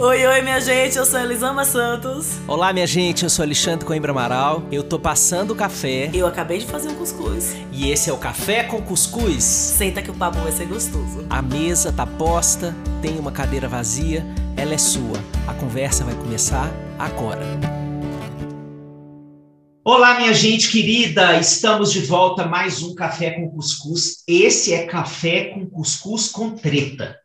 Oi, oi, minha gente, eu sou Elisama Santos. Olá, minha gente, eu sou Alexandre Coimbra Amaral. Eu tô passando o café. Eu acabei de fazer um cuscuz. E esse é o Café com Cuscuz. Senta que o papo vai ser gostoso. A mesa tá posta, tem uma cadeira vazia, ela é sua. A conversa vai começar agora. Olá, minha gente querida, estamos de volta a mais um Café com Cuscuz. Esse é Café com Cuscuz com Treta.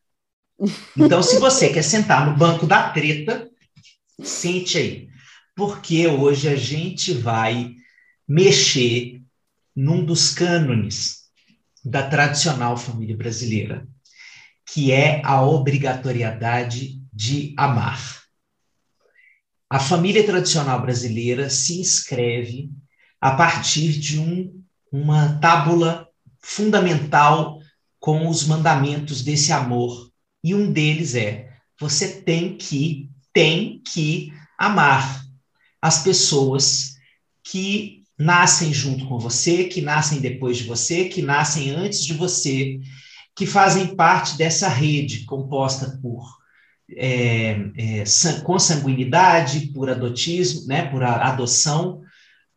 Então, se você quer sentar no banco da treta, sente aí. Porque hoje a gente vai mexer num dos cânones da tradicional família brasileira, que é a obrigatoriedade de amar. A família tradicional brasileira se inscreve a partir de um, uma tábula fundamental com os mandamentos desse amor e um deles é: você tem que, tem que amar as pessoas que nascem junto com você, que nascem depois de você, que nascem antes de você, que fazem parte dessa rede composta por é, é, consanguinidade, por adotismo, né, por adoção.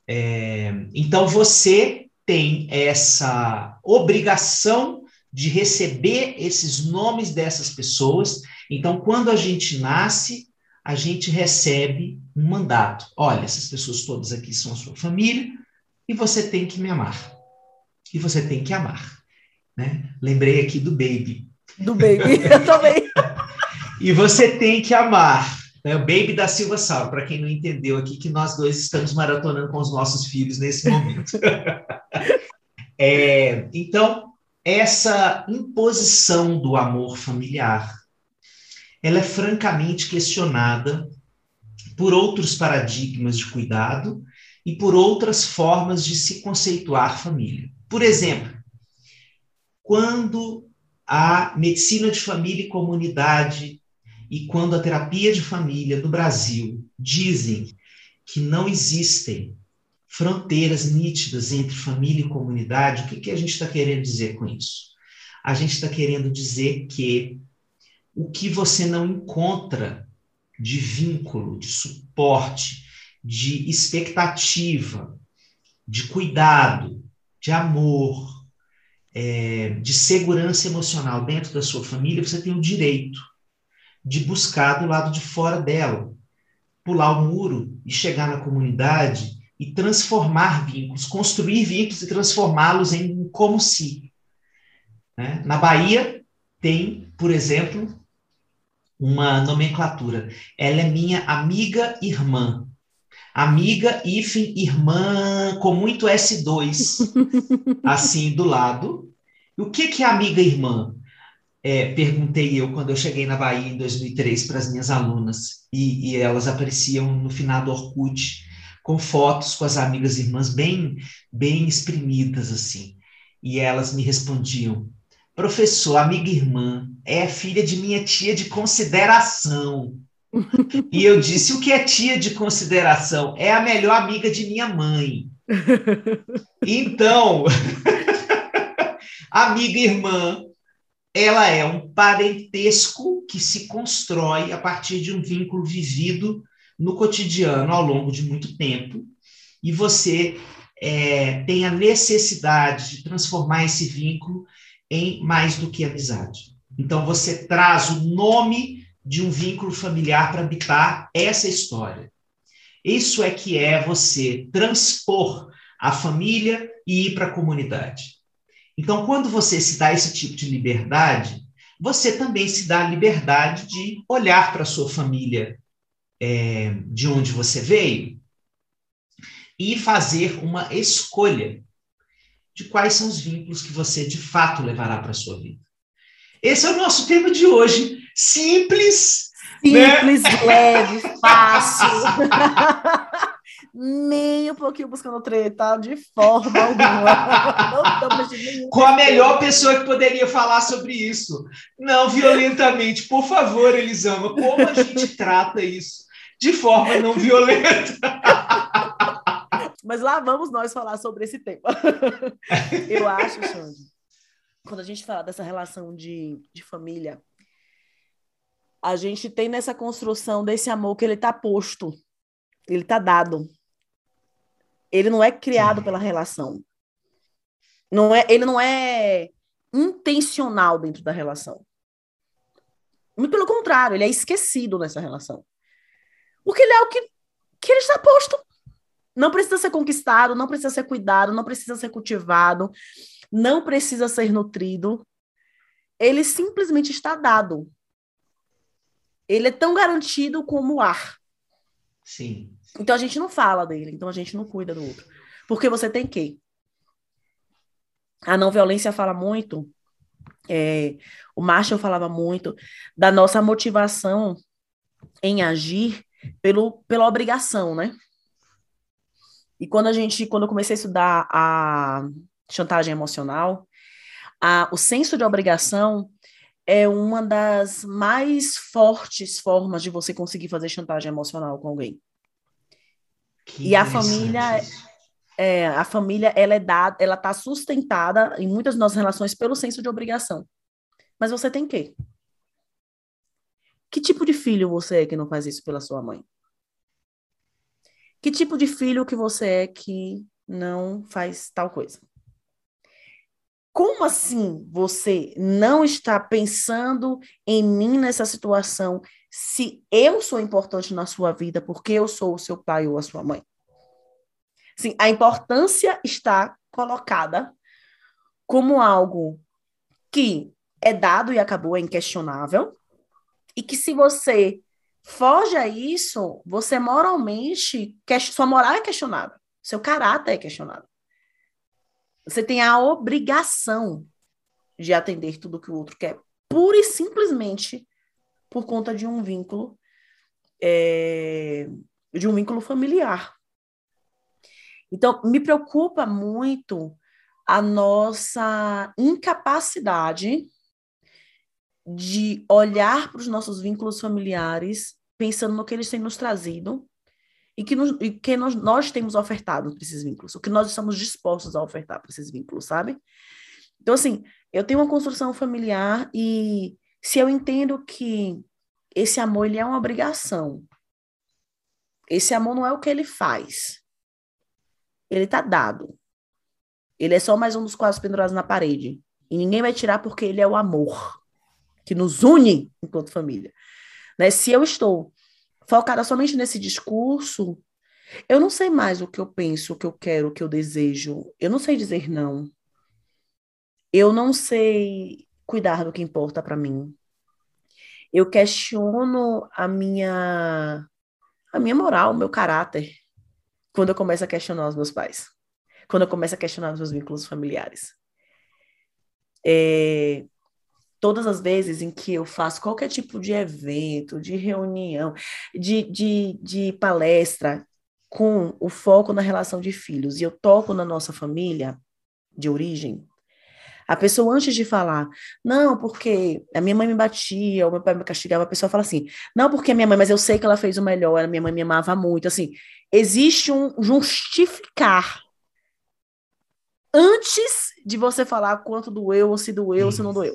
É, então você tem essa obrigação de receber esses nomes dessas pessoas. Então, quando a gente nasce, a gente recebe um mandato. Olha, essas pessoas todas aqui são a sua família e você tem que me amar. E você tem que amar. Né? Lembrei aqui do Baby. Do Baby, eu também. e você tem que amar. Né? O Baby da Silva Sal, para quem não entendeu aqui, que nós dois estamos maratonando com os nossos filhos nesse momento. é, então, essa imposição do amor familiar, ela é francamente questionada por outros paradigmas de cuidado e por outras formas de se conceituar família. Por exemplo, quando a medicina de família e comunidade e quando a terapia de família no Brasil dizem que não existem fronteiras nítidas entre família e comunidade, o que, que a gente está querendo dizer com isso? A gente está querendo dizer que o que você não encontra de vínculo, de suporte, de expectativa, de cuidado, de amor, é, de segurança emocional dentro da sua família, você tem o direito de buscar do lado de fora dela, pular o muro e chegar na comunidade e transformar vínculos, construir vínculos e transformá-los em como se. Né? Na Bahia tem, por exemplo, uma nomenclatura. Ela é minha amiga irmã. Amiga, hífen, irmã, com muito S2, assim do lado. E o que, que é amiga irmã? É, perguntei eu quando eu cheguei na Bahia em 2003 para as minhas alunas, e, e elas apareciam no final do Orkut, com fotos com as amigas e irmãs bem, bem exprimidas, assim. E elas me respondiam: professor, amiga irmã, é filha de minha tia de consideração. e eu disse: o que é tia de consideração? É a melhor amiga de minha mãe. Então, amiga irmã, ela é um parentesco que se constrói a partir de um vínculo vivido no cotidiano ao longo de muito tempo, e você é, tem a necessidade de transformar esse vínculo em mais do que amizade. Então, você traz o nome de um vínculo familiar para habitar essa história. Isso é que é você transpor a família e ir para a comunidade. Então, quando você se dá esse tipo de liberdade, você também se dá a liberdade de olhar para a sua família é, de onde você veio e fazer uma escolha de quais são os vínculos que você de fato levará para a sua vida. Esse é o nosso tema de hoje. Simples. Né? Simples, né? leve, fácil. Nem um pouquinho buscando treta, de forma alguma. Com a melhor pessoa que poderia falar sobre isso. Não violentamente. Por favor, Elisama, como a gente trata isso? De forma não violenta. Mas lá vamos nós falar sobre esse tema. Eu acho, Xande, quando a gente fala dessa relação de, de família, a gente tem nessa construção desse amor que ele está posto, ele está dado. Ele não é criado pela relação. Não é, ele não é intencional dentro da relação. Muito pelo contrário, ele é esquecido nessa relação. Porque ele é o que, que ele está posto. Não precisa ser conquistado, não precisa ser cuidado, não precisa ser cultivado, não precisa ser nutrido. Ele simplesmente está dado. Ele é tão garantido como o ar. Sim. Então a gente não fala dele, então a gente não cuida do outro. Porque você tem que. A não violência fala muito, é, o Marshall falava muito da nossa motivação em agir pelo, pela obrigação, né? E quando a gente, quando eu comecei a estudar a chantagem emocional, a, o senso de obrigação é uma das mais fortes formas de você conseguir fazer chantagem emocional com alguém. Que e a família é, a família ela é dada, ela está sustentada em muitas das nossas relações pelo senso de obrigação. Mas você tem que. Que tipo de filho você é que não faz isso pela sua mãe? Que tipo de filho que você é que não faz tal coisa? Como assim você não está pensando em mim nessa situação se eu sou importante na sua vida porque eu sou o seu pai ou a sua mãe? Sim, a importância está colocada como algo que é dado e acabou, é inquestionável, e que se você foge a isso, você moralmente, sua moral é questionada, seu caráter é questionado. Você tem a obrigação de atender tudo que o outro quer, pura e simplesmente por conta de um vínculo, é, de um vínculo familiar. Então, me preocupa muito a nossa incapacidade de olhar para os nossos vínculos familiares, pensando no que eles têm nos trazido e que, nos, e que nós, nós temos ofertado para esses vínculos, o que nós estamos dispostos a ofertar para esses vínculos, sabe? Então, assim, eu tenho uma construção familiar e se eu entendo que esse amor ele é uma obrigação, esse amor não é o que ele faz, ele está dado. Ele é só mais um dos quadros pendurados na parede. E ninguém vai tirar porque ele é o amor que nos une enquanto família. Né? Se eu estou focada somente nesse discurso, eu não sei mais o que eu penso, o que eu quero, o que eu desejo. Eu não sei dizer não. Eu não sei cuidar do que importa para mim. Eu questiono a minha a minha moral, o meu caráter quando eu começo a questionar os meus pais, quando eu começo a questionar os meus vínculos familiares. É, todas as vezes em que eu faço qualquer tipo de evento, de reunião, de, de, de palestra com o foco na relação de filhos, e eu toco na nossa família de origem, a pessoa, antes de falar, não, porque a minha mãe me batia, ou meu pai me castigava, a pessoa fala assim, não, porque a minha mãe, mas eu sei que ela fez o melhor, a minha mãe me amava muito. Assim, existe um justificar antes de você falar quanto doeu, ou se doeu, ou se não doeu.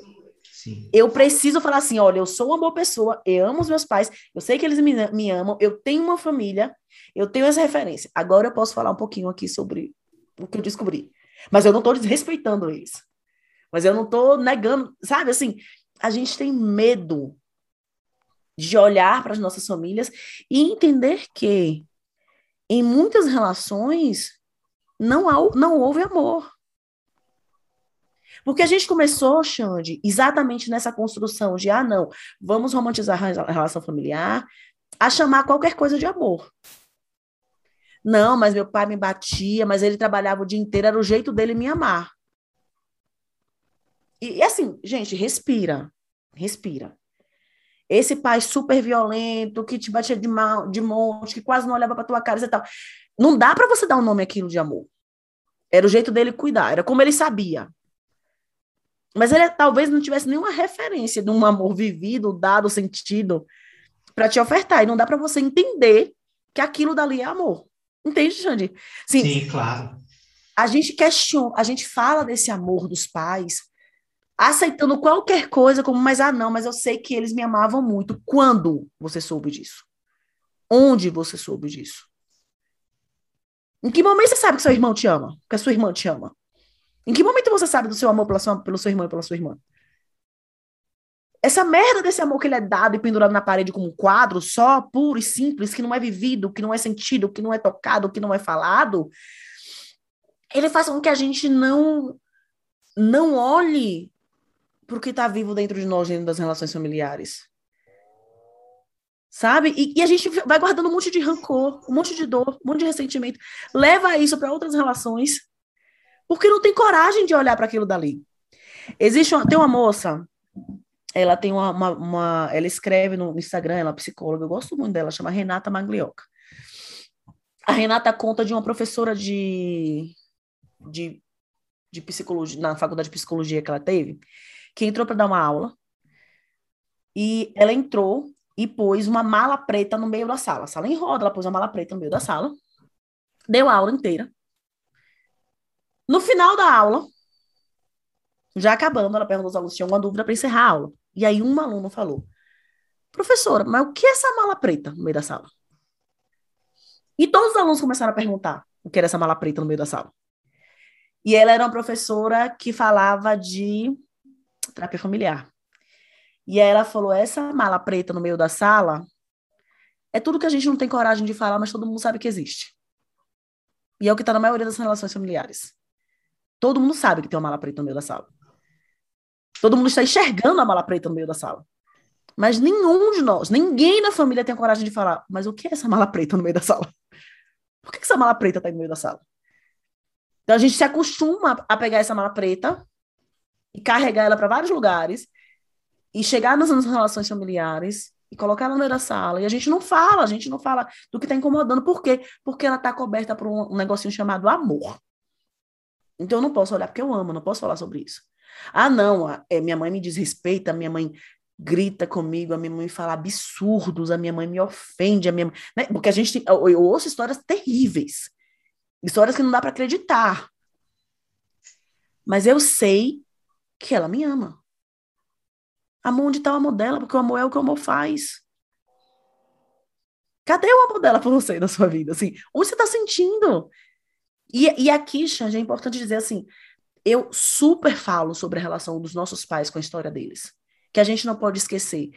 Eu preciso falar assim: olha, eu sou uma boa pessoa, eu amo os meus pais, eu sei que eles me, me amam, eu tenho uma família, eu tenho essa referência. Agora eu posso falar um pouquinho aqui sobre o que eu descobri. Mas eu não estou desrespeitando eles. Mas eu não estou negando, sabe? Assim, a gente tem medo de olhar para as nossas famílias e entender que em muitas relações não, há, não houve amor. Porque a gente começou, Xande, exatamente nessa construção de, ah, não, vamos romantizar a relação familiar, a chamar qualquer coisa de amor. Não, mas meu pai me batia, mas ele trabalhava o dia inteiro, era o jeito dele me amar. E, e assim, gente, respira. Respira. Esse pai super violento, que te batia de, mal, de monte, que quase não olhava para tua cara e tal. Não dá para você dar um nome aquilo de amor. Era o jeito dele cuidar, era como ele sabia. Mas ele talvez não tivesse nenhuma referência de um amor vivido, dado, sentido, para te ofertar. E não dá para você entender que aquilo dali é amor. Entende, Xande? Sim, Sim, claro. A gente questiona, a gente fala desse amor dos pais aceitando qualquer coisa como, mas ah, não, mas eu sei que eles me amavam muito. Quando você soube disso? Onde você soube disso? Em que momento você sabe que seu irmão te ama? Que a sua irmã te ama? Em que momento você sabe do seu amor pela sua, pelo seu irmão e pela sua irmã? Essa merda desse amor que ele é dado e pendurado na parede como um quadro só, puro e simples, que não é vivido, que não é sentido, que não é tocado, que não é falado, ele faz com que a gente não não olhe para o que está vivo dentro de nós, dentro das relações familiares. Sabe? E, e, a gente vai guardando um monte de rancor, um monte de dor, um monte de ressentimento. Leva isso para outras relações, porque não tem coragem de olhar para aquilo dali. Existe uma, tem uma moça, ela tem uma, uma, uma, ela escreve no Instagram, ela é psicóloga, eu gosto muito dela, chama Renata Maglioca. A Renata conta de uma professora de, de, de psicologia, na faculdade de psicologia que ela teve, que entrou para dar uma aula, e ela entrou e pôs uma mala preta no meio da sala. A sala em roda, ela pôs uma mala preta no meio da sala, deu a aula inteira. No final da aula, já acabando, ela perguntou aos alunos se tinham alguma dúvida para encerrar a aula. E aí um aluno falou: Professora, mas o que é essa mala preta no meio da sala? E todos os alunos começaram a perguntar o que era essa mala preta no meio da sala. E ela era uma professora que falava de terapia familiar. E ela falou: essa mala preta no meio da sala é tudo que a gente não tem coragem de falar, mas todo mundo sabe que existe. E é o que está na maioria das relações familiares. Todo mundo sabe que tem uma mala preta no meio da sala. Todo mundo está enxergando a mala preta no meio da sala. Mas nenhum de nós, ninguém na família tem coragem de falar, mas o que é essa mala preta no meio da sala? Por que essa mala preta está no meio da sala? Então a gente se acostuma a pegar essa mala preta e carregar ela para vários lugares e chegar nas nossas relações familiares e colocar ela no meio da sala. E a gente não fala, a gente não fala do que está incomodando. Por quê? Porque ela está coberta por um negocinho chamado amor. Então eu não posso olhar porque eu amo, não posso falar sobre isso. Ah, não, é, minha mãe me desrespeita, minha mãe grita comigo, a minha mãe fala absurdos, a minha mãe me ofende, a minha né? porque a gente eu, eu ouço histórias terríveis, histórias que não dá para acreditar. Mas eu sei que ela me ama. Amor, onde está o amor dela? Porque o amor é o que o amor faz. Cadê o amor dela por você na sua vida? Assim, onde você está sentindo? E, e aqui, Xande, é importante dizer assim, eu super falo sobre a relação dos nossos pais com a história deles. Que a gente não pode esquecer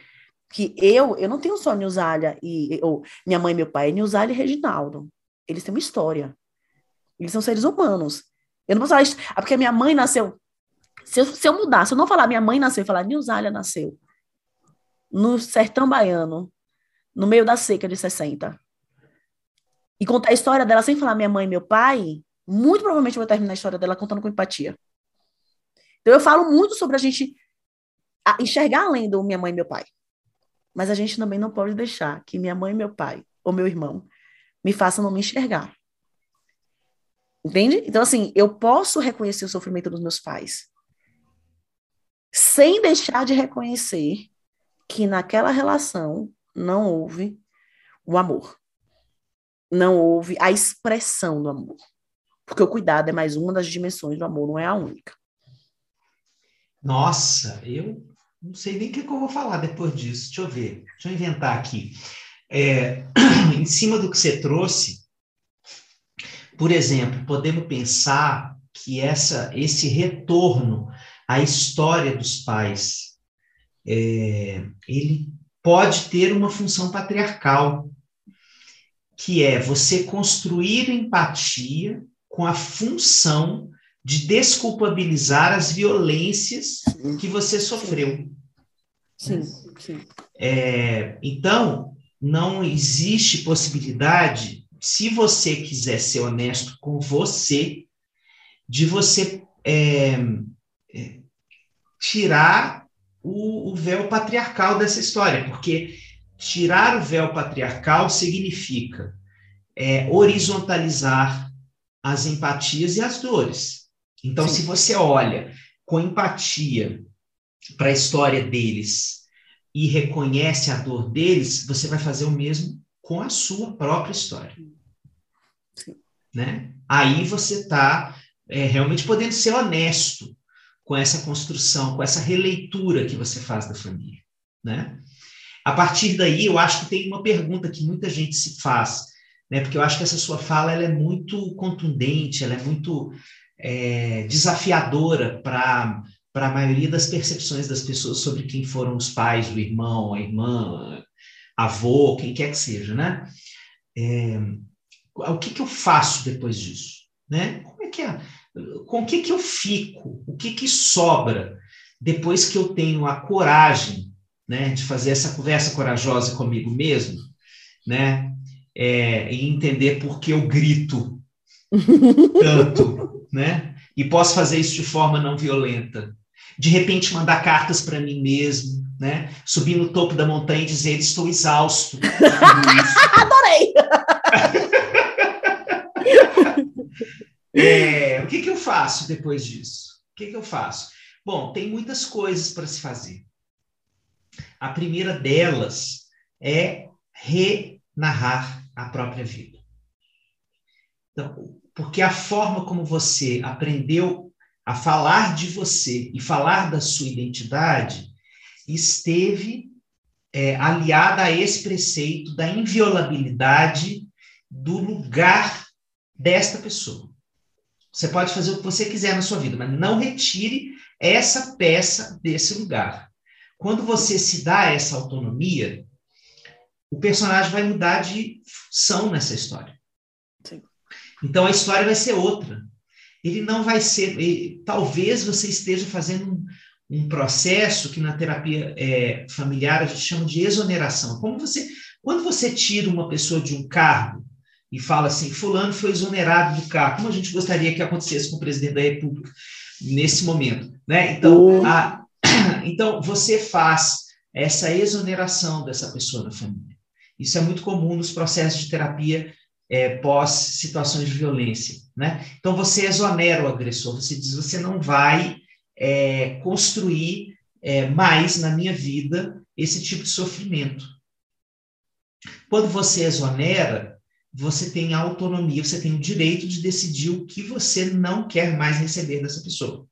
que eu, eu não tenho só Nilzália e ou minha mãe e meu pai, é Nilzália e Reginaldo. Eles têm uma história. Eles são seres humanos. Eu não posso falar isso, ah, porque minha mãe nasceu se eu, se eu mudar, se eu não falar minha mãe nasceu, eu falar Nilzália nasceu no sertão baiano, no meio da seca de 60, e contar a história dela sem falar minha mãe e meu pai, muito provavelmente eu vou terminar a história dela contando com empatia. Então eu falo muito sobre a gente enxergar além do minha mãe e meu pai. Mas a gente também não pode deixar que minha mãe e meu pai, ou meu irmão, me façam não me enxergar. Entende? Então, assim, eu posso reconhecer o sofrimento dos meus pais sem deixar de reconhecer que naquela relação não houve o amor. Não houve a expressão do amor. Porque o cuidado é mais uma das dimensões do amor, não é a única. Nossa, eu não sei nem o que, eu vou falar depois disso. Deixa eu ver, deixa eu inventar aqui. É, em cima do que você trouxe, por exemplo, podemos pensar que essa, esse retorno a história dos pais, é, ele pode ter uma função patriarcal, que é você construir empatia com a função de desculpabilizar as violências que você sofreu. Sim, sim. É, então, não existe possibilidade, se você quiser ser honesto com você, de você é, tirar o, o véu patriarcal dessa história, porque tirar o véu patriarcal significa é, horizontalizar as empatias e as dores. Então, Sim. se você olha com empatia para a história deles e reconhece a dor deles, você vai fazer o mesmo com a sua própria história. Sim. Né? Aí você está é, realmente podendo ser honesto com essa construção, com essa releitura que você faz da família, né? A partir daí, eu acho que tem uma pergunta que muita gente se faz, né? Porque eu acho que essa sua fala ela é muito contundente, ela é muito é, desafiadora para para a maioria das percepções das pessoas sobre quem foram os pais, o irmão, a irmã, avô, quem quer que seja, né? É, o que, que eu faço depois disso, né? Como é que é? Com o que que eu fico? O que que sobra depois que eu tenho a coragem, né, de fazer essa conversa corajosa comigo mesmo, né? É, e entender por que eu grito tanto, né? E posso fazer isso de forma não violenta, de repente mandar cartas para mim mesmo, né? Subir no topo da montanha e dizer estou exausto. Adorei. é, o que, que eu faço depois disso? O que, que eu faço? Bom, tem muitas coisas para se fazer. A primeira delas é renarrar a própria vida. Então, porque a forma como você aprendeu a falar de você e falar da sua identidade esteve é, aliada a esse preceito da inviolabilidade do lugar desta pessoa. Você pode fazer o que você quiser na sua vida, mas não retire essa peça desse lugar. Quando você se dá essa autonomia, o personagem vai mudar de função nessa história. Sim. Então a história vai ser outra ele não vai ser. Ele, talvez você esteja fazendo um, um processo que na terapia é, familiar a gente chama de exoneração. Como você, quando você tira uma pessoa de um cargo e fala assim, fulano foi exonerado do cargo, como a gente gostaria que acontecesse com o presidente da República nesse momento, né? Então, a, então você faz essa exoneração dessa pessoa na família. Isso é muito comum nos processos de terapia é, pós situações de violência. Né? Então, você exonera o agressor, você diz: você não vai é, construir é, mais na minha vida esse tipo de sofrimento. Quando você exonera, você tem autonomia, você tem o direito de decidir o que você não quer mais receber dessa pessoa.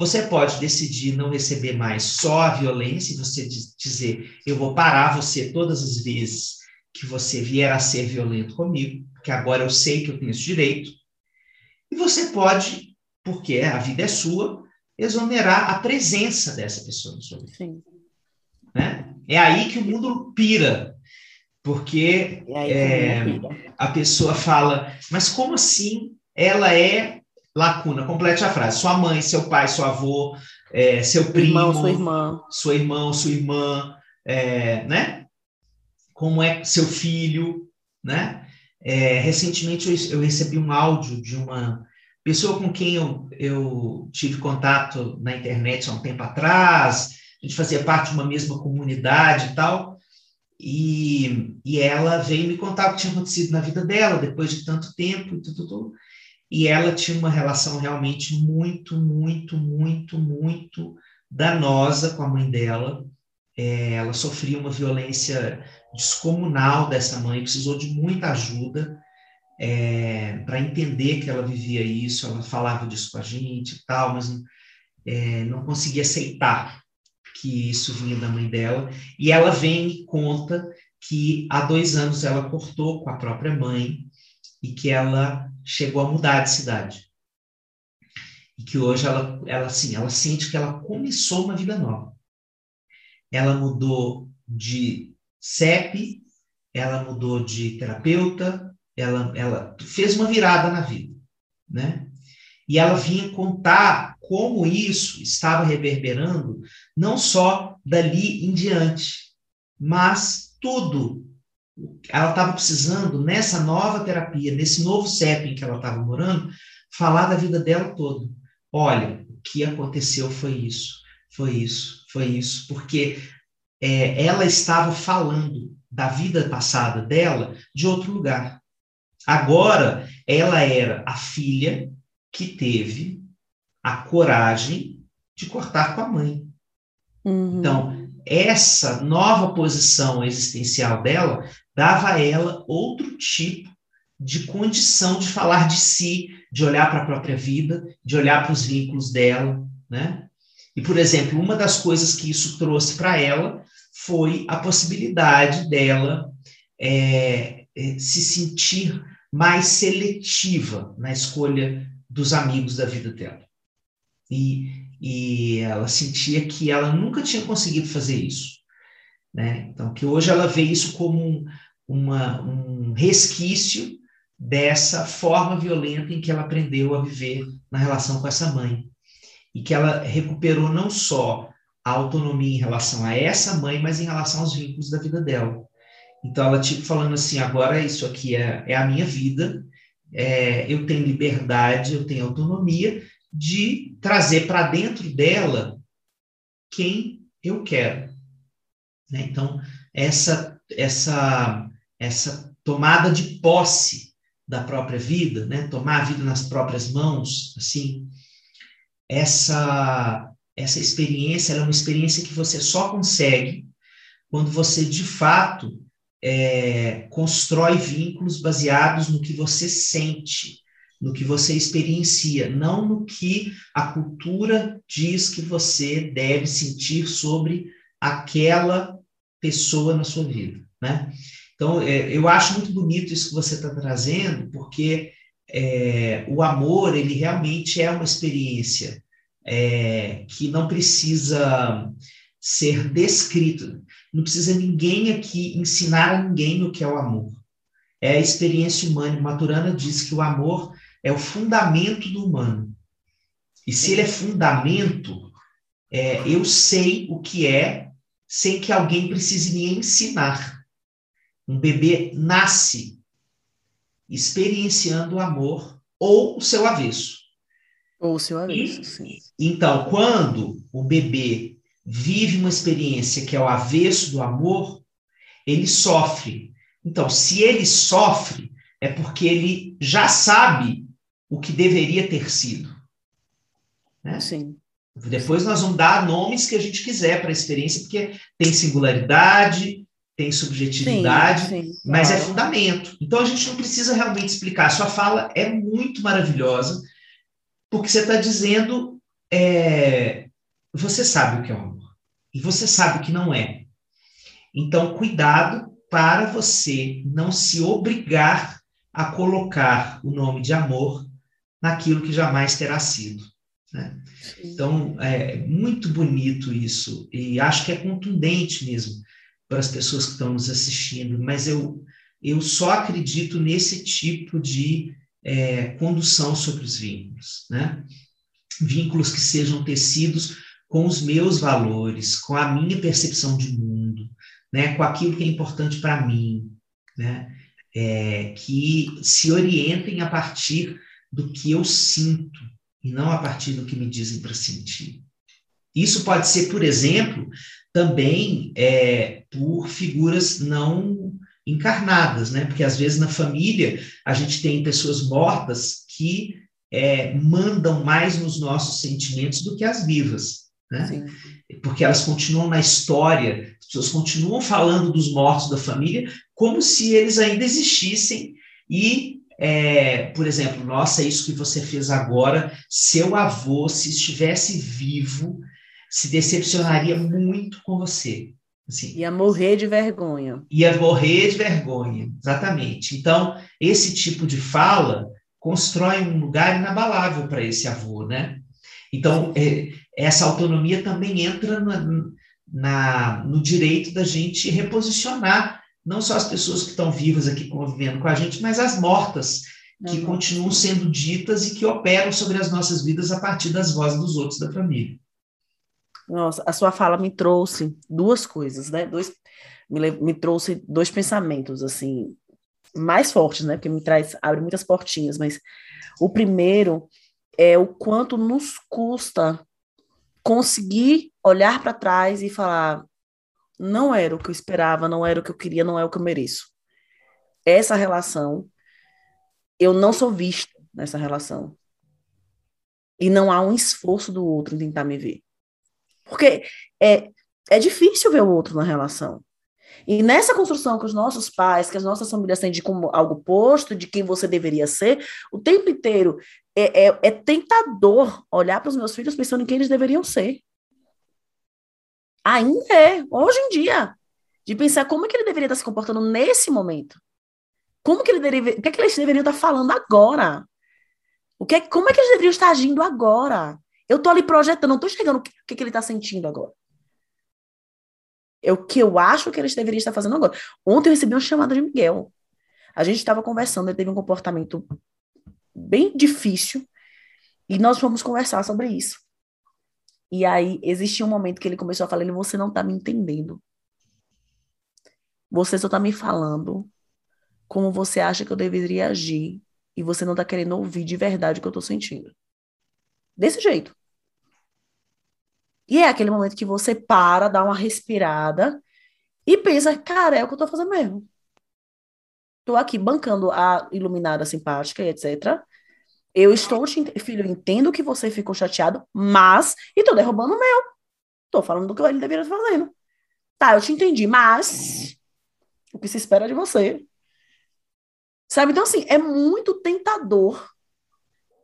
Você pode decidir não receber mais só a violência e você dizer: eu vou parar você todas as vezes que você vier a ser violento comigo, porque agora eu sei que eu tenho esse direito. E você pode, porque a vida é sua, exonerar a presença dessa pessoa na sua vida. Sim. Né? É aí que o mundo pira, porque é, a pessoa fala, mas como assim ela é lacuna? Complete a frase. Sua mãe, seu pai, seu avô, é, seu primo, irmão, sua irmã, sua irmã, sua irmã, é, né? como é seu filho, né? É, recentemente eu, eu, recebi um áudio de uma pessoa com quem eu, eu tive contato na internet há um tempo atrás, a gente fazia parte de uma mesma comunidade e tal, e, e ela veio me contar o que tinha acontecido na vida dela depois de tanto tempo e tudo, tudo. E ela tinha uma relação realmente muito, muito, muito, muito danosa com a mãe dela. É, ela sofria uma violência descomunal dessa mãe, precisou de muita ajuda é, para entender que ela vivia isso, ela falava disso com a gente e tal, mas é, não conseguia aceitar que isso vinha da mãe dela. E ela vem e conta que há dois anos ela cortou com a própria mãe e que ela chegou a mudar de cidade. E que hoje ela, ela, assim, ela sente que ela começou uma vida nova. Ela mudou de CEP, ela mudou de terapeuta, ela, ela fez uma virada na vida, né? E ela vinha contar como isso estava reverberando, não só dali em diante, mas tudo. Ela estava precisando, nessa nova terapia, nesse novo CEP em que ela estava morando, falar da vida dela toda. Olha, o que aconteceu foi isso, foi isso, foi isso, porque é, ela estava falando da vida passada dela de outro lugar. Agora, ela era a filha que teve a coragem de cortar com a mãe. Uhum. Então, essa nova posição existencial dela dava a ela outro tipo de condição de falar de si, de olhar para a própria vida, de olhar para os vínculos dela, né? E, por exemplo, uma das coisas que isso trouxe para ela foi a possibilidade dela é, é, se sentir mais seletiva na escolha dos amigos da vida dela. E, e ela sentia que ela nunca tinha conseguido fazer isso. Né? Então, que hoje ela vê isso como uma, um resquício dessa forma violenta em que ela aprendeu a viver na relação com essa mãe. E que ela recuperou não só a autonomia em relação a essa mãe, mas em relação aos vínculos da vida dela. Então, ela, tipo, falando assim: agora isso aqui é, é a minha vida, é, eu tenho liberdade, eu tenho autonomia de trazer para dentro dela quem eu quero. Né? Então, essa, essa, essa tomada de posse da própria vida, né? tomar a vida nas próprias mãos, assim, essa, essa experiência é uma experiência que você só consegue quando você, de fato, é, constrói vínculos baseados no que você sente, no que você experiencia, não no que a cultura diz que você deve sentir sobre aquela pessoa na sua vida, né? Então, é, eu acho muito bonito isso que você está trazendo, porque é, o amor, ele realmente é uma experiência é, que não precisa ser descrito. Não precisa ninguém aqui ensinar a ninguém o que é o amor. É a experiência humana. Maturana diz que o amor é o fundamento do humano. E se ele é fundamento, é, eu sei o que é sem que alguém precise me ensinar. Um bebê nasce experienciando o amor ou o seu avesso. Ou o seu avesso, e, sim. Então, quando o bebê vive uma experiência que é o avesso do amor, ele sofre. Então, se ele sofre, é porque ele já sabe o que deveria ter sido. Né? Sim. Depois nós vamos dar nomes que a gente quiser para a experiência, porque tem singularidade, tem subjetividade, sim, sim, mas é claro. é fundamento. Então a gente não precisa realmente explicar. A sua fala é muito maravilhosa, porque você está dizendo, é, você sabe o que é o amor, e você sabe o que não é. Então, cuidado para você não se obrigar a colocar o nome de amor naquilo que jamais terá sido. Né? Então, é muito bonito isso, e acho que é contundente mesmo para as pessoas que estão nos assistindo, mas eu, eu só acredito nesse tipo de é, condução sobre os vínculos, né? Vínculos que sejam tecidos com os meus valores, com a minha percepção de mundo, né? Com aquilo que é importante para mim, né? É, que se orientem a partir do que eu sinto e não a partir do que me dizem para sentir. Isso pode ser, por exemplo, também é, por figuras não encarnadas, né? Porque às vezes na família a gente tem pessoas mortas que é, mandam mais nos nossos sentimentos do que as vivas, né? Sim. Porque elas continuam na história, as pessoas continuam falando dos mortos da família como se eles ainda existissem e é, por exemplo, nossa, isso que você fez agora, seu avô, se estivesse vivo, se decepcionaria muito com você. Assim, ia morrer de vergonha. Ia morrer de vergonha, exatamente. Então, esse tipo de fala constrói um lugar inabalável para esse avô, né? Então, é, essa autonomia também entra na, na, no direito da gente reposicionar não só as pessoas que estão vivas aqui convivendo com a gente, mas as mortas, que uhum. continuam sendo ditas e que operam sobre as nossas vidas a partir das vozes dos outros da família. Nossa, a sua fala me trouxe duas coisas, né? Dois, me, me trouxe dois pensamentos, assim, mais fortes, né? Porque me traz, abre muitas portinhas, mas o primeiro é o quanto nos custa conseguir olhar para trás e falar: não era o que eu esperava, não era o que eu queria, não é o que eu mereço. Essa relação, eu não sou vista nessa relação. E não há um esforço do outro em tentar me ver. Porque é, é difícil ver o outro na relação. E nessa construção que os nossos pais, que as nossas famílias têm de como algo posto, de quem você deveria ser, o tempo inteiro é, é, é tentador olhar para os meus filhos pensando em quem eles deveriam ser. Ainda é, hoje em dia, de pensar como é que ele deveria estar se comportando nesse momento. Como que ele deveria, o que, é que eles deveriam estar falando agora? O que, é, como é que eles deveriam estar agindo agora? Eu estou ali projetando, não estou chegando o que, que ele está sentindo agora. É o que eu acho que eles deveriam estar fazendo agora. Ontem eu recebi uma chamada de Miguel. A gente estava conversando, ele teve um comportamento bem difícil e nós fomos conversar sobre isso. E aí existia um momento que ele começou a falar: você não está me entendendo. Você só está me falando como você acha que eu deveria agir e você não está querendo ouvir de verdade o que eu estou sentindo. Desse jeito. E é aquele momento que você para, dá uma respirada e pensa, cara, é o que eu tô fazendo mesmo. Tô aqui bancando a iluminada simpática e etc. Eu estou te filho, entendo que você ficou chateado, mas e tô derrubando o meu. Tô falando do que ele deveria estar fazendo. Tá, eu te entendi, mas o que se espera de você? Sabe? Então assim, é muito tentador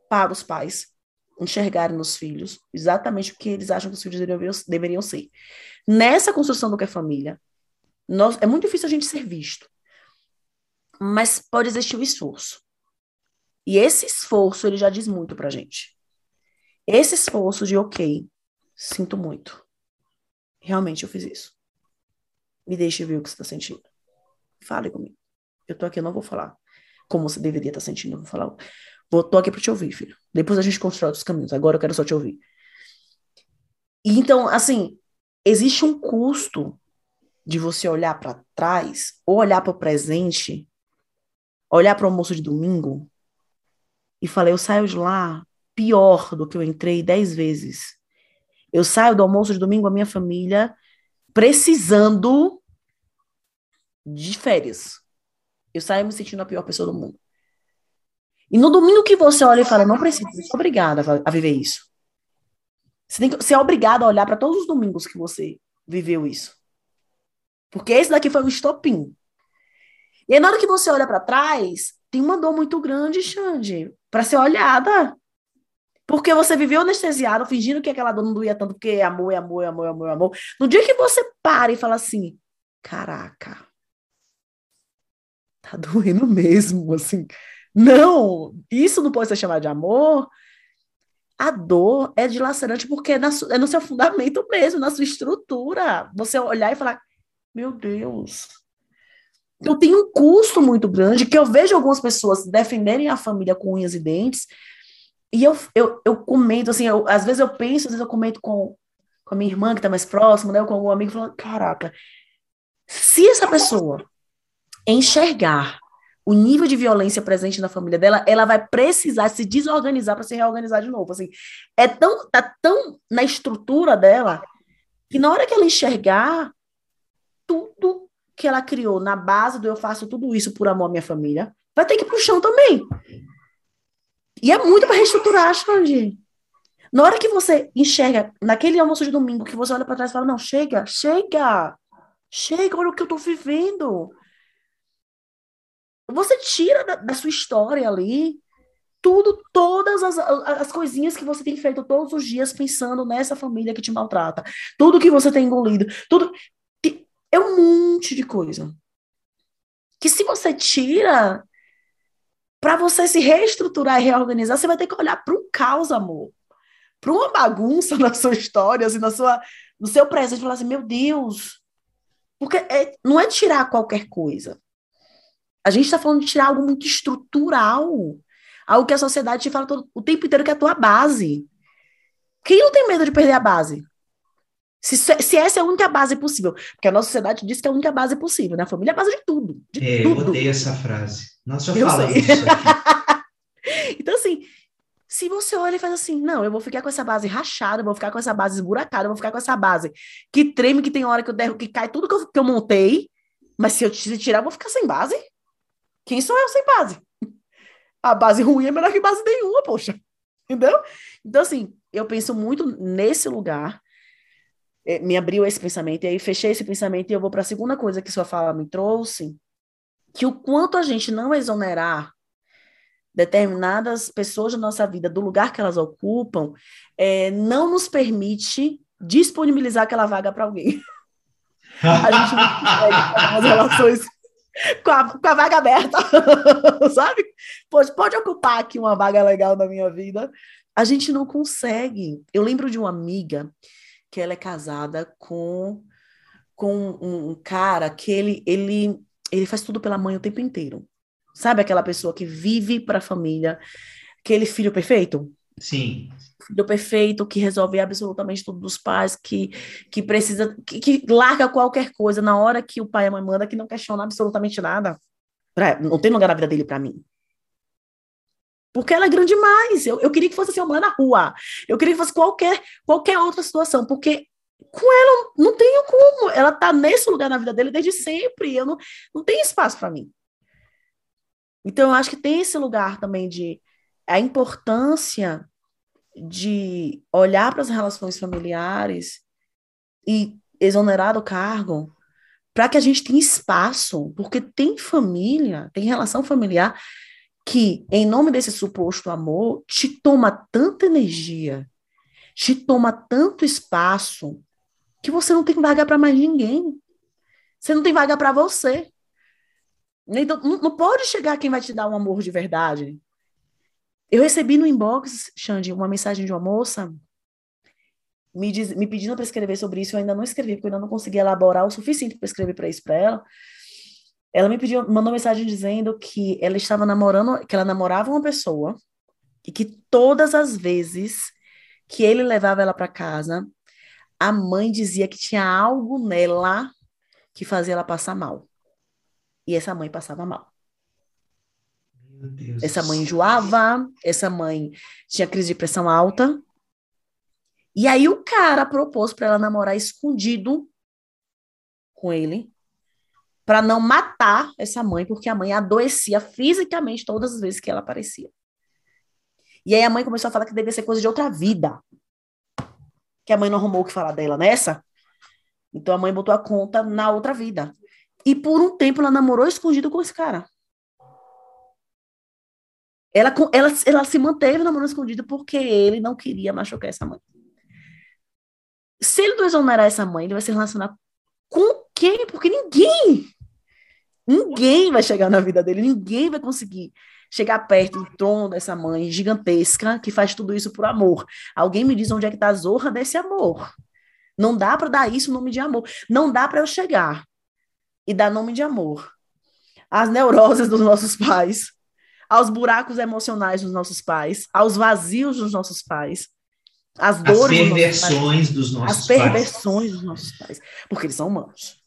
para os pais enxergarem nos filhos exatamente o que eles acham que os filhos deveriam, deveriam ser. Nessa construção do que é família, nós, é muito difícil a gente ser visto, mas pode existir um esforço. E esse esforço, ele já diz muito pra gente. Esse esforço de, ok, sinto muito. Realmente eu fiz isso. Me deixe ver o que você está sentindo. Fale comigo. Eu tô aqui, eu não vou falar como você deveria estar tá sentindo, eu vou falar Vou, tô aqui para te ouvir, filho. Depois a gente constrói outros caminhos. Agora eu quero só te ouvir. E então, assim, existe um custo de você olhar para trás, ou olhar para o presente, olhar para o almoço de domingo e falar: eu saio de lá pior do que eu entrei dez vezes. Eu saio do almoço de domingo, a minha família precisando de férias. Eu saio me sentindo a pior pessoa do mundo. E no domingo que você olha e fala, não preciso, é obrigada a viver isso. Você, tem que, você é obrigado a olhar para todos os domingos que você viveu isso. Porque esse daqui foi um estopim. E aí, na hora que você olha para trás, tem uma dor muito grande, Xande, para ser olhada. Porque você viveu anestesiado, fingindo que aquela dor não doía tanto, porque é amor, é amor, é amor, amor, amor. No dia que você para e fala assim, caraca, tá doendo mesmo, assim. Não, isso não pode ser chamado de amor. A dor é dilacerante porque é, na, é no seu fundamento mesmo, na sua estrutura. Você olhar e falar, meu Deus. Então tem um custo muito grande que eu vejo algumas pessoas defenderem a família com unhas e dentes. E eu, eu, eu comento, assim, eu, às vezes eu penso, às vezes eu comento com, com a minha irmã que está mais próxima, né, ou com algum amigo, falando, caraca, se essa pessoa enxergar o nível de violência presente na família dela, ela vai precisar se desorganizar para se reorganizar de novo. Assim, é tão, tá tão na estrutura dela que na hora que ela enxergar tudo que ela criou na base do eu faço tudo isso por amor à minha família, vai ter que ir pro chão também. E é muito para reestruturar, Xande. Na hora que você enxerga, naquele almoço de domingo, que você olha para trás e fala: Não, chega, chega, chega, olha o que eu tô vivendo. Você tira da, da sua história ali tudo, todas as, as coisinhas que você tem feito todos os dias pensando nessa família que te maltrata, tudo que você tem engolido, tudo. É um monte de coisa. Que se você tira, para você se reestruturar e reorganizar, você vai ter que olhar para um caos, amor. Para uma bagunça na sua história, assim, na sua, no seu presente, falar assim: meu Deus. Porque é, não é tirar qualquer coisa. A gente está falando de tirar algo muito estrutural, algo que a sociedade te fala todo, o tempo inteiro que é a tua base. Quem não tem medo de perder a base? Se, se essa é a única base possível, porque a nossa sociedade diz que é a única base possível, né? A família é a base de tudo. De é, tudo. eu odeio essa frase. Nós já eu falamos isso aqui. então, assim, se você olha e faz assim, não, eu vou ficar com essa base rachada, eu vou ficar com essa base esburacada, eu vou ficar com essa base que treme, que tem hora que eu derro, que cai tudo que eu, que eu montei, mas se eu tirar, eu vou ficar sem base. Quem sou eu sem base? A base ruim é melhor que base nenhuma, poxa. Entendeu? Então, assim, eu penso muito nesse lugar é, me abriu esse pensamento, e aí fechei esse pensamento e eu vou para a segunda coisa que sua fala me trouxe, que o quanto a gente não exonerar determinadas pessoas da nossa vida do lugar que elas ocupam, é, não nos permite disponibilizar aquela vaga para alguém. a gente não consegue as relações com a, com a vaga aberta, sabe? Pode, pode ocupar aqui uma vaga legal na minha vida. A gente não consegue. Eu lembro de uma amiga que ela é casada com, com um, cara que ele, ele, ele faz tudo pela mãe o tempo inteiro. Sabe aquela pessoa que vive para a família, aquele filho perfeito? Sim. Filho perfeito que resolve absolutamente tudo dos pais, que, que precisa, que, que larga qualquer coisa na hora que o pai e a mãe mandam, que não questiona absolutamente nada. Pra, não tem lugar na vida dele para mim. Porque ela é grande demais. Eu, eu queria que fosse assim, uma na rua. Eu queria que fosse qualquer, qualquer outra situação, porque com ela não tenho como. Ela tá nesse lugar na vida dele desde sempre. Eu não, não tenho espaço para mim. Então, eu acho que tem esse lugar também de a importância de olhar para as relações familiares e exonerar do cargo para que a gente tenha espaço, porque tem família, tem relação familiar que, em nome desse suposto amor, te toma tanta energia, te toma tanto espaço, que você não tem vaga para mais ninguém. Você não tem vaga para você. Então, não, pode chegar quem vai te dar um amor de verdade. Eu recebi no inbox, Xande, uma mensagem de uma moça me, diz, me pedindo para escrever sobre isso. Eu ainda não escrevi, porque eu ainda não consegui elaborar o suficiente para escrever para isso para ela. Ela me pediu, mandou mensagem dizendo que ela estava namorando, que ela namorava uma pessoa e que todas as vezes que ele levava ela para casa, a mãe dizia que tinha algo nela que fazia ela passar mal. E essa mãe passava mal. Essa mãe enjoava, essa mãe tinha crise de pressão alta. E aí o cara propôs para ela namorar escondido com ele para não matar essa mãe, porque a mãe adoecia fisicamente todas as vezes que ela aparecia. E aí a mãe começou a falar que devia ser coisa de outra vida. Que a mãe não arrumou o que falar dela nessa. Então a mãe botou a conta na outra vida. E por um tempo ela namorou escondido com esse cara. Ela, ela, ela se manteve namorando escondido porque ele não queria machucar essa mãe. Se ele não exonerar essa mãe, ele vai se relacionar com quem? Porque ninguém Ninguém vai chegar na vida dele, ninguém vai conseguir chegar perto do trono dessa mãe gigantesca que faz tudo isso por amor. Alguém me diz onde é que está a zorra desse amor. Não dá para dar isso nome de amor. Não dá para eu chegar e dar nome de amor às neuroses dos nossos pais, aos buracos emocionais dos nossos pais, aos vazios dos nossos pais, às dores as perversões dos nossos pais, as perversões dos nossos pais, porque eles são humanos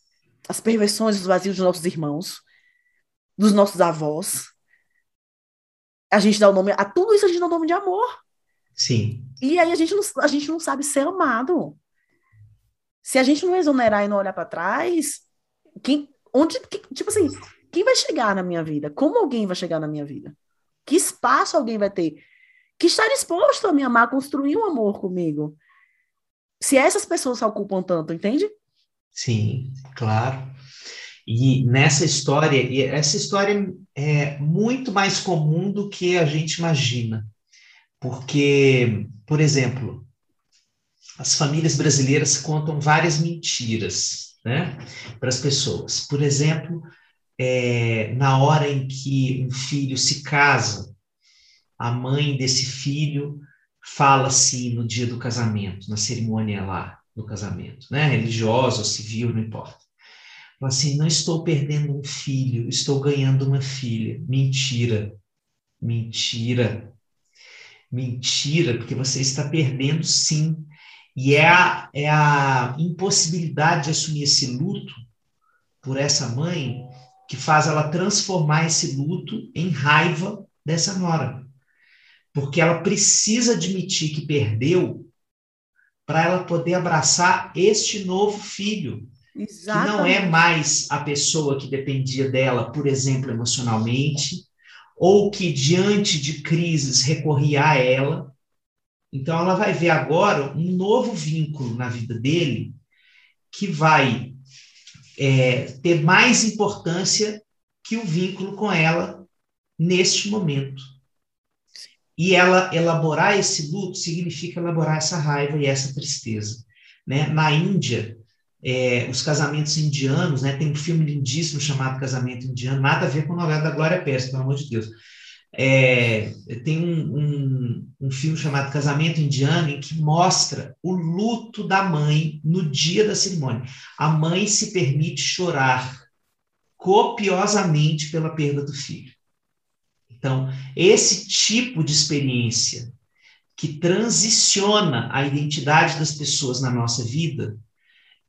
as perversões, os vazios dos nossos irmãos, dos nossos avós. A gente dá o nome, a tudo isso a gente dá o nome de amor. Sim. E aí a gente não, a gente não sabe ser amado. Se a gente não exonerar e não olhar para trás, quem, onde, que, tipo assim, quem vai chegar na minha vida? Como alguém vai chegar na minha vida? Que espaço alguém vai ter? Que está disposto a me amar, construir um amor comigo? Se essas pessoas se ocupam tanto, entende? Sim, claro. E nessa história, e essa história é muito mais comum do que a gente imagina. Porque, por exemplo, as famílias brasileiras contam várias mentiras né, para as pessoas. Por exemplo, é, na hora em que um filho se casa, a mãe desse filho fala assim no dia do casamento, na cerimônia lá, do casamento, né? Religiosa civil, não importa. Fala assim, não estou perdendo um filho, estou ganhando uma filha. Mentira. Mentira. Mentira, porque você está perdendo sim. E é a, é a impossibilidade de assumir esse luto por essa mãe que faz ela transformar esse luto em raiva dessa nora. Porque ela precisa admitir que perdeu para ela poder abraçar este novo filho, Exatamente. que não é mais a pessoa que dependia dela, por exemplo, emocionalmente, ou que diante de crises recorria a ela. Então ela vai ver agora um novo vínculo na vida dele, que vai é, ter mais importância que o vínculo com ela neste momento. E ela elaborar esse luto significa elaborar essa raiva e essa tristeza. Né? Na Índia, é, os casamentos indianos, né? tem um filme lindíssimo chamado Casamento Indiano, nada a ver com a novela da Glória Pérez, pelo amor de Deus. É, tem um, um, um, filme chamado Casamento Indiano em que mostra o luto da mãe no dia da cerimônia. A mãe se permite chorar copiosamente pela perda do filho. Então, esse tipo de experiência que transiciona a identidade das pessoas na nossa vida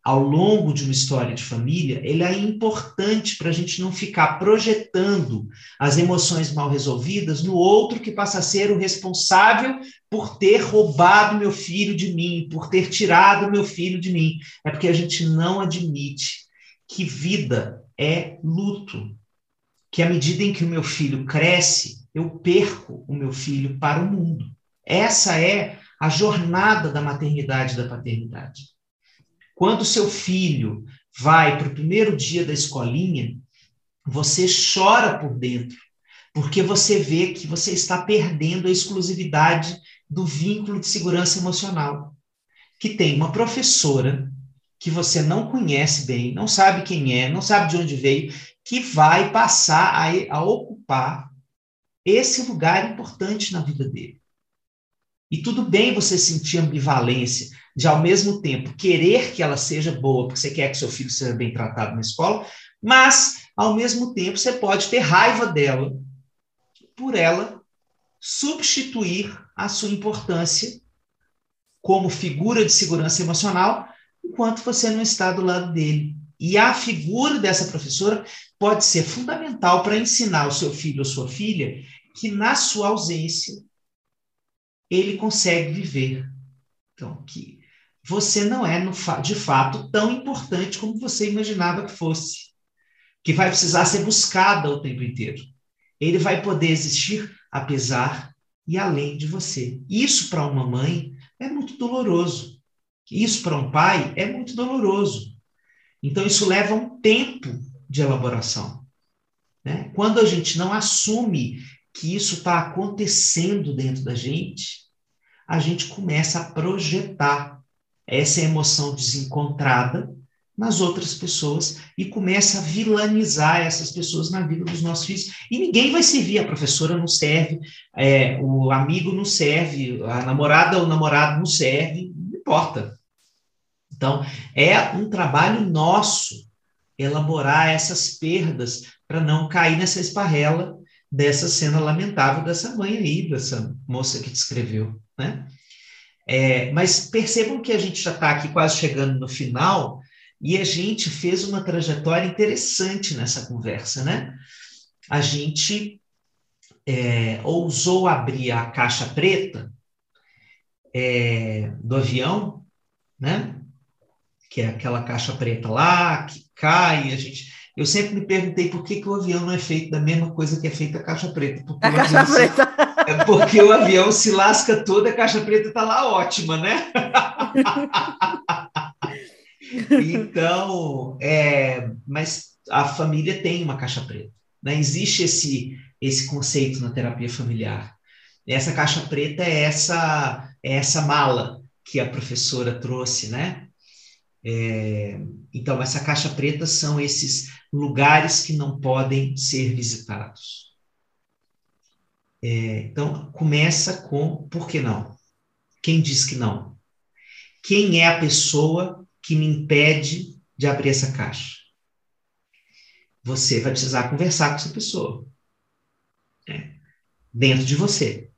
ao longo de uma história de família, ele é importante para a gente não ficar projetando as emoções mal resolvidas no outro que passa a ser o responsável por ter roubado meu filho de mim, por ter tirado meu filho de mim. É porque a gente não admite que vida é luto, que à medida em que o meu filho cresce, eu perco o meu filho para o mundo. Essa é a jornada da maternidade e da paternidade. Quando seu filho vai para o primeiro dia da escolinha, você chora por dentro, porque você vê que você está perdendo a exclusividade do vínculo de segurança emocional. Que tem uma professora que você não conhece bem, não sabe quem é, não sabe de onde veio, que vai passar a, a ocupar esse lugar importante na vida dele. E tudo bem você sentir ambivalência, de ao mesmo tempo querer que ela seja boa, porque você quer que seu filho seja bem tratado na escola, mas ao mesmo tempo você pode ter raiva dela por ela substituir a sua importância como figura de segurança emocional enquanto você não está do lado dele. E a figura dessa professora pode ser fundamental para ensinar o seu filho ou sua filha que na sua ausência ele consegue viver. Então, que você não é, de fato, tão importante como você imaginava que fosse, que vai precisar ser buscada o tempo inteiro. Ele vai poder existir apesar e além de você. Isso para uma mãe é muito doloroso. Isso para um pai é muito doloroso. Então, isso leva um tempo de elaboração. Né? Quando a gente não assume que isso está acontecendo dentro da gente, a gente começa a projetar essa emoção desencontrada nas outras pessoas e começa a vilanizar essas pessoas na vida dos nossos filhos. E ninguém vai servir, a professora não serve, é, o amigo não serve, a namorada ou o namorado não serve, não importa. Então, é um trabalho nosso elaborar essas perdas para não cair nessa esparrela dessa cena lamentável dessa mãe aí, dessa moça que descreveu, né? É, mas percebam que a gente já está aqui quase chegando no final e a gente fez uma trajetória interessante nessa conversa, né? A gente é, ousou abrir a caixa preta é, do avião, né? Que é aquela caixa preta lá que cai. A gente, eu sempre me perguntei por que, que o avião não é feito da mesma coisa que é feita a caixa preta. Porque a caixa preta. É porque o avião se lasca todo, a caixa preta está lá ótima, né? então, é, mas a família tem uma caixa preta. Né? Existe esse, esse conceito na terapia familiar. Essa caixa preta é essa, é essa mala que a professora trouxe, né? É, então, essa caixa preta são esses lugares que não podem ser visitados. É, então, começa com por que não? Quem diz que não? Quem é a pessoa que me impede de abrir essa caixa? Você vai precisar conversar com essa pessoa. Né? Dentro de você.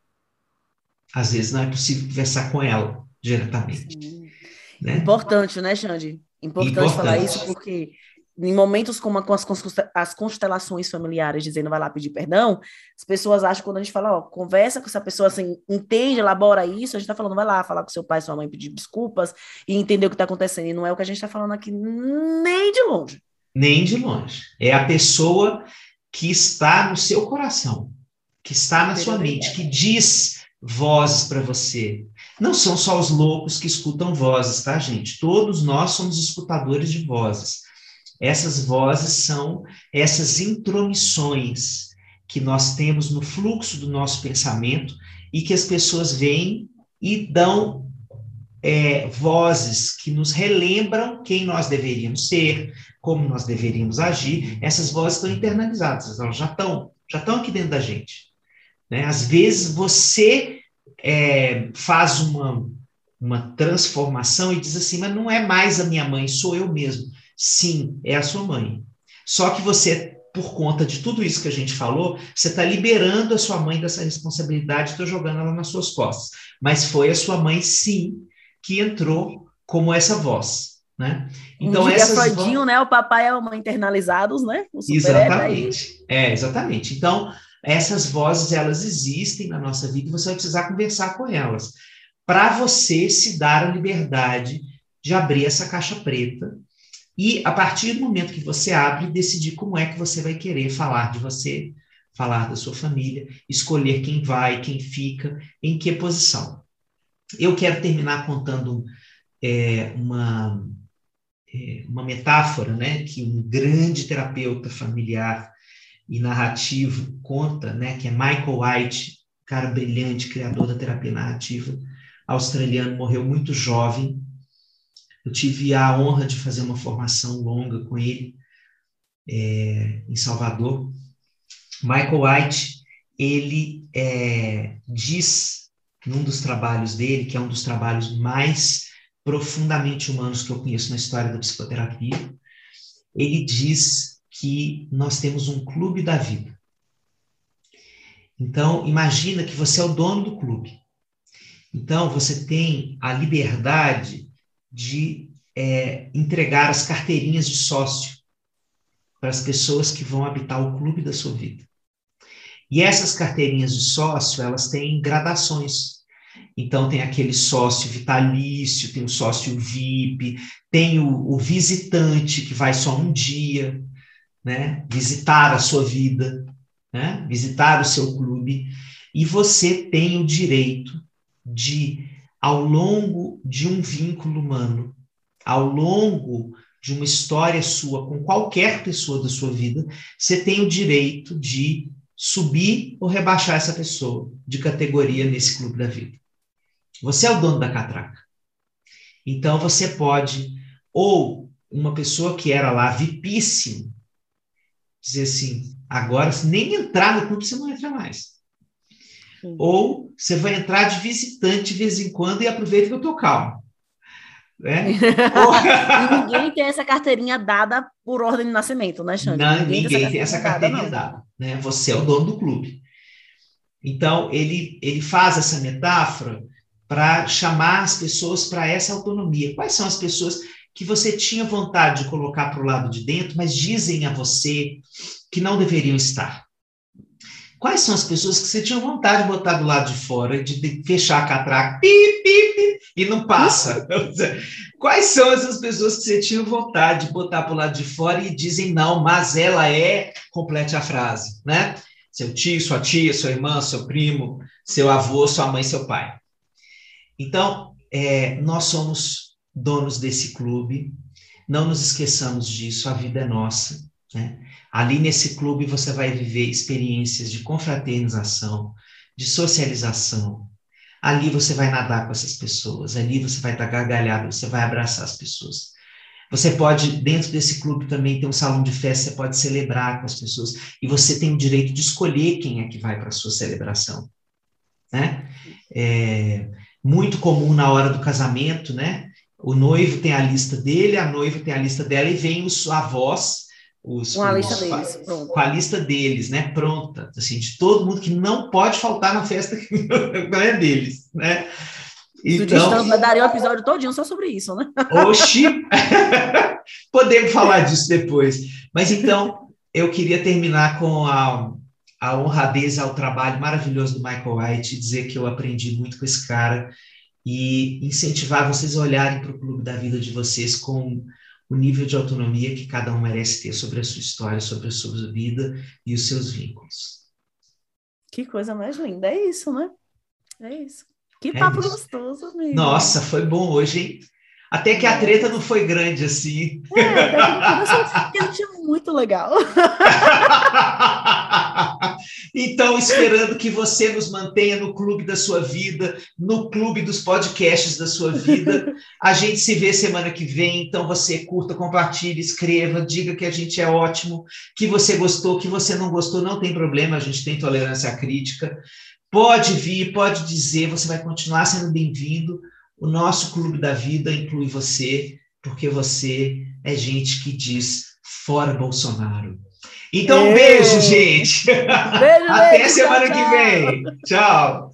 Às vezes não é possível conversar com ela diretamente. Né? Importante, né, Xande? Importante, Importante falar isso porque em momentos como com as, as constelações familiares, dizendo vai lá pedir perdão, as pessoas acham quando a gente fala, ó, conversa com essa pessoa, assim, entende, elabora isso, a gente está falando, vai lá falar com seu pai, sua mãe, pedir desculpas e entender o que está acontecendo. E não é o que a gente está falando aqui nem de longe. Nem de longe. É a pessoa que está no seu coração, que está na sua mente, que diz vozes para você. Não são só os loucos que escutam vozes, tá, gente? Todos nós somos escutadores de vozes. Essas vozes são essas intromissões que nós temos no fluxo do nosso pensamento e que as pessoas veem e dão é, vozes que nos relembram quem nós deveríamos ser, como nós deveríamos agir. Essas vozes estão internalizadas, elas já estão, já estão aqui dentro da gente. Né? Às vezes você é, faz uma, uma transformação e diz assim, mas não é mais a minha mãe, sou eu mesmo. Sim, é a sua mãe. Só que você, por conta de tudo isso que a gente falou, você está liberando a sua mãe dessa responsabilidade, está jogando ela nas suas costas. Mas foi a sua mãe, sim, que entrou como essa voz. Né? Então, um essas Freudinho, vo... né? O papai e a mamãe internalizados, né? Exatamente. É, exatamente. Então, essas vozes, elas existem na nossa vida e você vai precisar conversar com elas. Para você se dar a liberdade de abrir essa caixa preta e, a partir do momento que você abre, decidir como é que você vai querer falar de você, falar da sua família, escolher quem vai, quem fica, em que posição. Eu quero terminar contando é, uma, é, uma metáfora né, que um grande terapeuta familiar e narrativo conta, né, que é Michael White, cara brilhante, criador da terapia narrativa, australiano, morreu muito jovem. Eu tive a honra de fazer uma formação longa com ele é, em Salvador. Michael White, ele é, diz num dos trabalhos dele, que é um dos trabalhos mais profundamente humanos que eu conheço na história da psicoterapia, ele diz que nós temos um clube da vida. Então, imagina que você é o dono do clube. Então, você tem a liberdade de é, entregar as carteirinhas de sócio para as pessoas que vão habitar o clube da sua vida. E essas carteirinhas de sócio, elas têm gradações. Então, tem aquele sócio vitalício, tem o sócio VIP, tem o, o visitante que vai só um dia, né? visitar a sua vida, né? visitar o seu clube, e você tem o direito de, ao longo de um vínculo humano, ao longo de uma história sua com qualquer pessoa da sua vida, você tem o direito de subir ou rebaixar essa pessoa de categoria nesse clube da vida. Você é o dono da catraca. Então você pode, ou uma pessoa que era lá vipíssimo, dizer assim: agora, nem entrar no clube, você não entra mais. Sim. Ou você vai entrar de visitante de vez em quando e aproveita que eu estou calmo. Né? ninguém tem essa carteirinha dada por ordem de nascimento, né, Xande? Não, ninguém, ninguém tem essa carteirinha dada, dada. Né? Você é o dono do clube. Então, ele, ele faz essa metáfora para chamar as pessoas para essa autonomia. Quais são as pessoas que você tinha vontade de colocar para o lado de dentro, mas dizem a você que não deveriam estar? Quais são as pessoas que você tinha vontade de botar do lado de fora, de fechar a catraca, pip, pip, pip, e não passa? Quais são essas pessoas que você tinha vontade de botar para o lado de fora e dizem não, mas ela é, complete a frase, né? Seu tio, sua tia, sua irmã, seu primo, seu avô, sua mãe, seu pai. Então, é, nós somos donos desse clube, não nos esqueçamos disso, a vida é nossa. Né? Ali nesse clube você vai viver experiências de confraternização, de socialização. Ali você vai nadar com essas pessoas, ali você vai estar gargalhado, você vai abraçar as pessoas. Você pode, dentro desse clube também, ter um salão de festa, você pode celebrar com as pessoas, e você tem o direito de escolher quem é que vai para a sua celebração. Né? É, muito comum na hora do casamento, né? O noivo tem a lista dele, a noiva tem a lista dela e vem os avós, os, com a lista deles, pronto. com a lista deles, né? Pronta, assim, de todo mundo que não pode faltar na festa que não é deles, né? Então, daria um episódio todinho só sobre isso, né? Oxi! Podemos falar disso depois. Mas então, eu queria terminar com a, a honradez ao trabalho maravilhoso do Michael White, dizer que eu aprendi muito com esse cara e incentivar vocês a olharem para o clube da vida de vocês com o nível de autonomia que cada um merece ter sobre a sua história, sobre a sua vida e os seus vínculos. Que coisa mais linda, é isso, né? É isso. Que é papo é gostoso, amigo. Nossa, foi bom hoje, hein? Até que a treta não foi grande assim. É, até que é muito legal. então, esperando que você nos mantenha no clube da sua vida, no clube dos podcasts da sua vida. A gente se vê semana que vem. Então, você curta, compartilhe, escreva, diga que a gente é ótimo, que você gostou, que você não gostou, não tem problema, a gente tem tolerância à crítica. Pode vir, pode dizer, você vai continuar sendo bem-vindo. O nosso clube da vida inclui você, porque você é gente que diz fora Bolsonaro. Então, um beijo, gente. Beijo, Até semana tchau. que vem. Tchau.